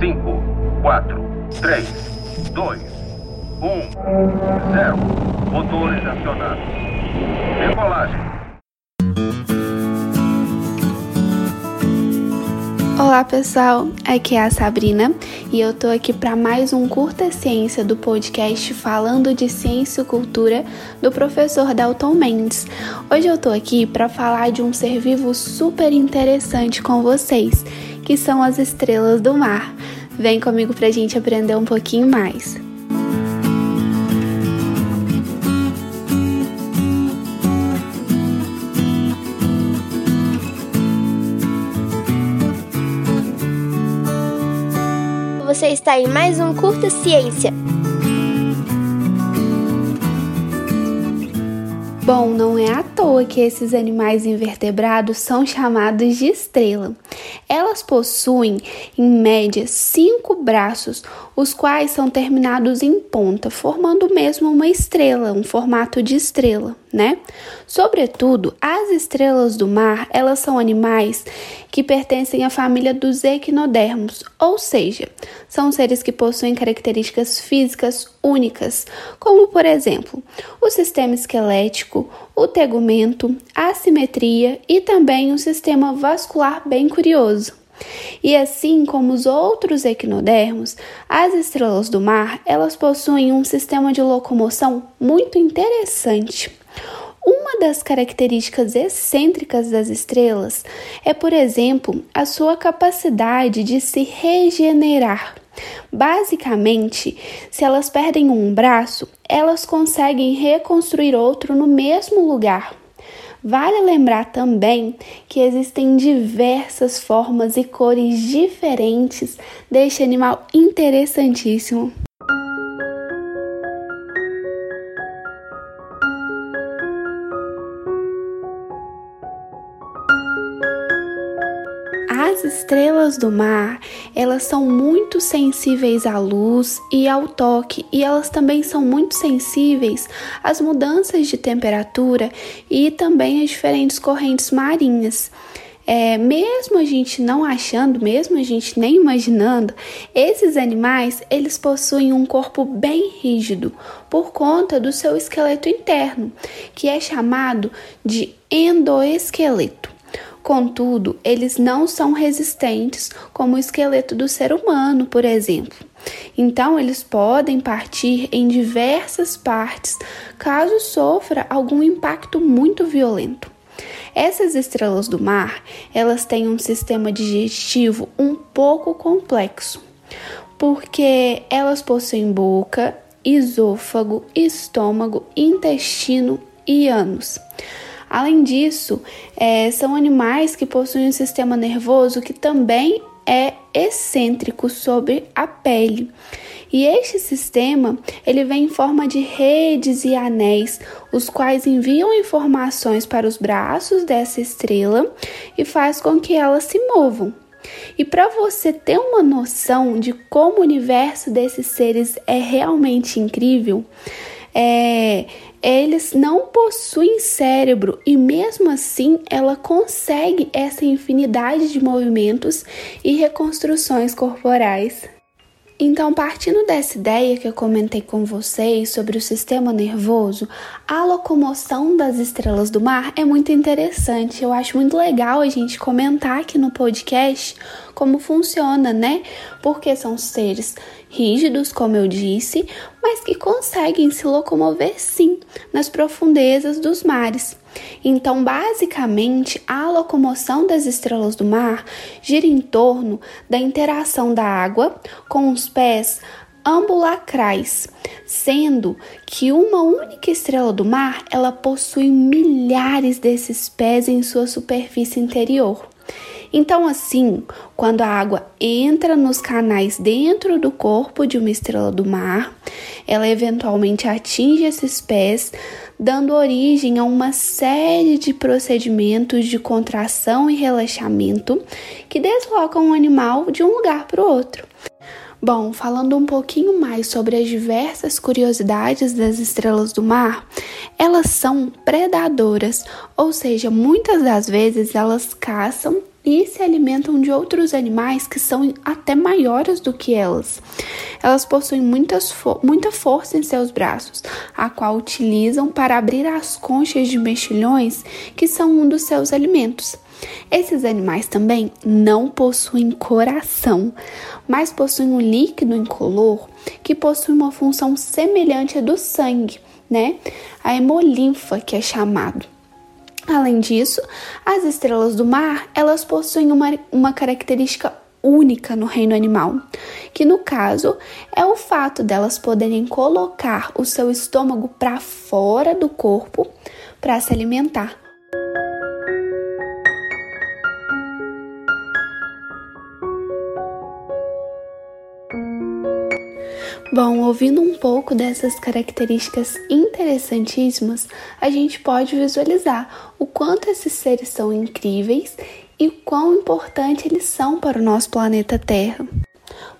5, 4, 3, 2, 1, 0. Motores acionados. Decolagem. Olá pessoal, aqui é a Sabrina e eu tô aqui para mais um Curta Ciência do podcast falando de ciência e cultura do professor Dalton Mendes. Hoje eu tô aqui para falar de um ser vivo super interessante com vocês, que são as estrelas do mar. Vem comigo pra gente aprender um pouquinho mais. Você está em mais um Curta Ciência. Bom, não é à toa que esses animais invertebrados são chamados de estrela. Elas possuem, em média, cinco braços, os quais são terminados em ponta, formando mesmo uma estrela, um formato de estrela, né? Sobretudo, as estrelas do mar, elas são animais que pertencem à família dos equinodermos, ou seja, são seres que possuem características físicas únicas, como por exemplo, o sistema esquelético, o tegumento, a simetria e também um sistema vascular bem curioso. E assim como os outros equinodermos, as estrelas do mar, elas possuem um sistema de locomoção muito interessante. Uma das características excêntricas das estrelas é, por exemplo, a sua capacidade de se regenerar. Basicamente, se elas perdem um braço, elas conseguem reconstruir outro no mesmo lugar. Vale lembrar também que existem diversas formas e cores diferentes deste animal interessantíssimo. As estrelas do mar, elas são muito sensíveis à luz e ao toque, e elas também são muito sensíveis às mudanças de temperatura e também às diferentes correntes marinhas. É, mesmo a gente não achando, mesmo a gente nem imaginando, esses animais eles possuem um corpo bem rígido por conta do seu esqueleto interno, que é chamado de endoesqueleto. Contudo, eles não são resistentes como o esqueleto do ser humano, por exemplo. Então, eles podem partir em diversas partes caso sofra algum impacto muito violento. Essas estrelas do mar, elas têm um sistema digestivo um pouco complexo, porque elas possuem boca, esôfago, estômago, intestino e ânus. Além disso, é, são animais que possuem um sistema nervoso que também é excêntrico sobre a pele. E este sistema, ele vem em forma de redes e anéis, os quais enviam informações para os braços dessa estrela e faz com que elas se movam. E para você ter uma noção de como o universo desses seres é realmente incrível, é, eles não possuem cérebro e mesmo assim ela consegue essa infinidade de movimentos e reconstruções corporais. Então, partindo dessa ideia que eu comentei com vocês sobre o sistema nervoso, a locomoção das estrelas do mar é muito interessante. Eu acho muito legal a gente comentar aqui no podcast como funciona, né? Porque são seres rígidos, como eu disse, mas que conseguem se locomover sim nas profundezas dos mares. Então, basicamente, a locomoção das estrelas do mar gira em torno da interação da água com os pés ambulacrais, sendo que uma única estrela do mar, ela possui milhares desses pés em sua superfície interior. Então, assim, quando a água entra nos canais dentro do corpo de uma estrela do mar, ela eventualmente atinge esses pés, dando origem a uma série de procedimentos de contração e relaxamento que deslocam o animal de um lugar para o outro. Bom, falando um pouquinho mais sobre as diversas curiosidades das estrelas do mar, elas são predadoras, ou seja, muitas das vezes elas caçam e se alimentam de outros animais que são até maiores do que elas. Elas possuem muitas fo muita força em seus braços, a qual utilizam para abrir as conchas de mexilhões, que são um dos seus alimentos. Esses animais também não possuem coração, mas possuem um líquido incolor que possui uma função semelhante à do sangue, né? A hemolinfa, que é chamado. Além disso, as estrelas do mar, elas possuem uma, uma característica única no reino animal, que no caso é o fato delas poderem colocar o seu estômago para fora do corpo para se alimentar. Bom, ouvindo um pouco dessas características interessantíssimas, a gente pode visualizar o quanto esses seres são incríveis e o quão importante eles são para o nosso planeta Terra.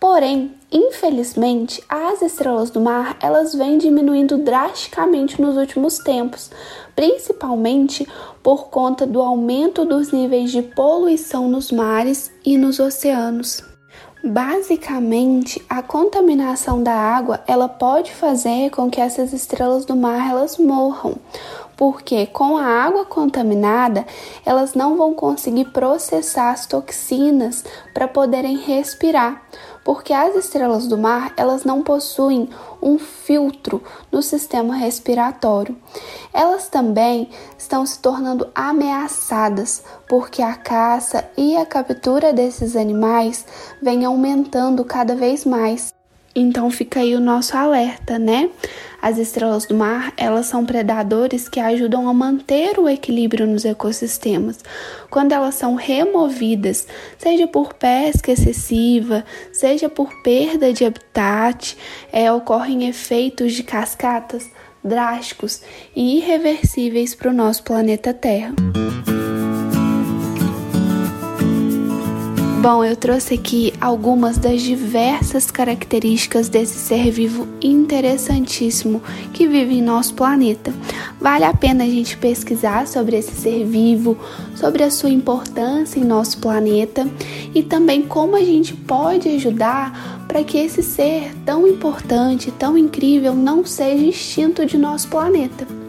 Porém, infelizmente, as estrelas do mar elas vêm diminuindo drasticamente nos últimos tempos, principalmente por conta do aumento dos níveis de poluição nos mares e nos oceanos. Basicamente, a contaminação da água, ela pode fazer com que essas estrelas do mar elas morram, porque com a água contaminada, elas não vão conseguir processar as toxinas para poderem respirar, porque as estrelas do mar, elas não possuem um filtro no sistema respiratório. Elas também estão se tornando ameaçadas, porque a caça e a captura desses animais vem aumentando cada vez mais. Então fica aí o nosso alerta, né? As estrelas do mar, elas são predadores que ajudam a manter o equilíbrio nos ecossistemas. Quando elas são removidas, seja por pesca excessiva, seja por perda de habitat, é, ocorrem efeitos de cascatas drásticos e irreversíveis para o nosso planeta Terra. Bom, eu trouxe aqui algumas das diversas características desse ser vivo interessantíssimo que vive em nosso planeta. Vale a pena a gente pesquisar sobre esse ser vivo, sobre a sua importância em nosso planeta e também como a gente pode ajudar para que esse ser tão importante, tão incrível, não seja extinto de nosso planeta.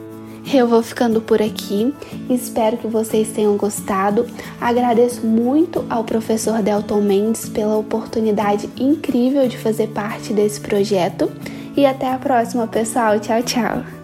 Eu vou ficando por aqui, espero que vocês tenham gostado. Agradeço muito ao professor Delton Mendes pela oportunidade incrível de fazer parte desse projeto. E até a próxima, pessoal. Tchau, tchau.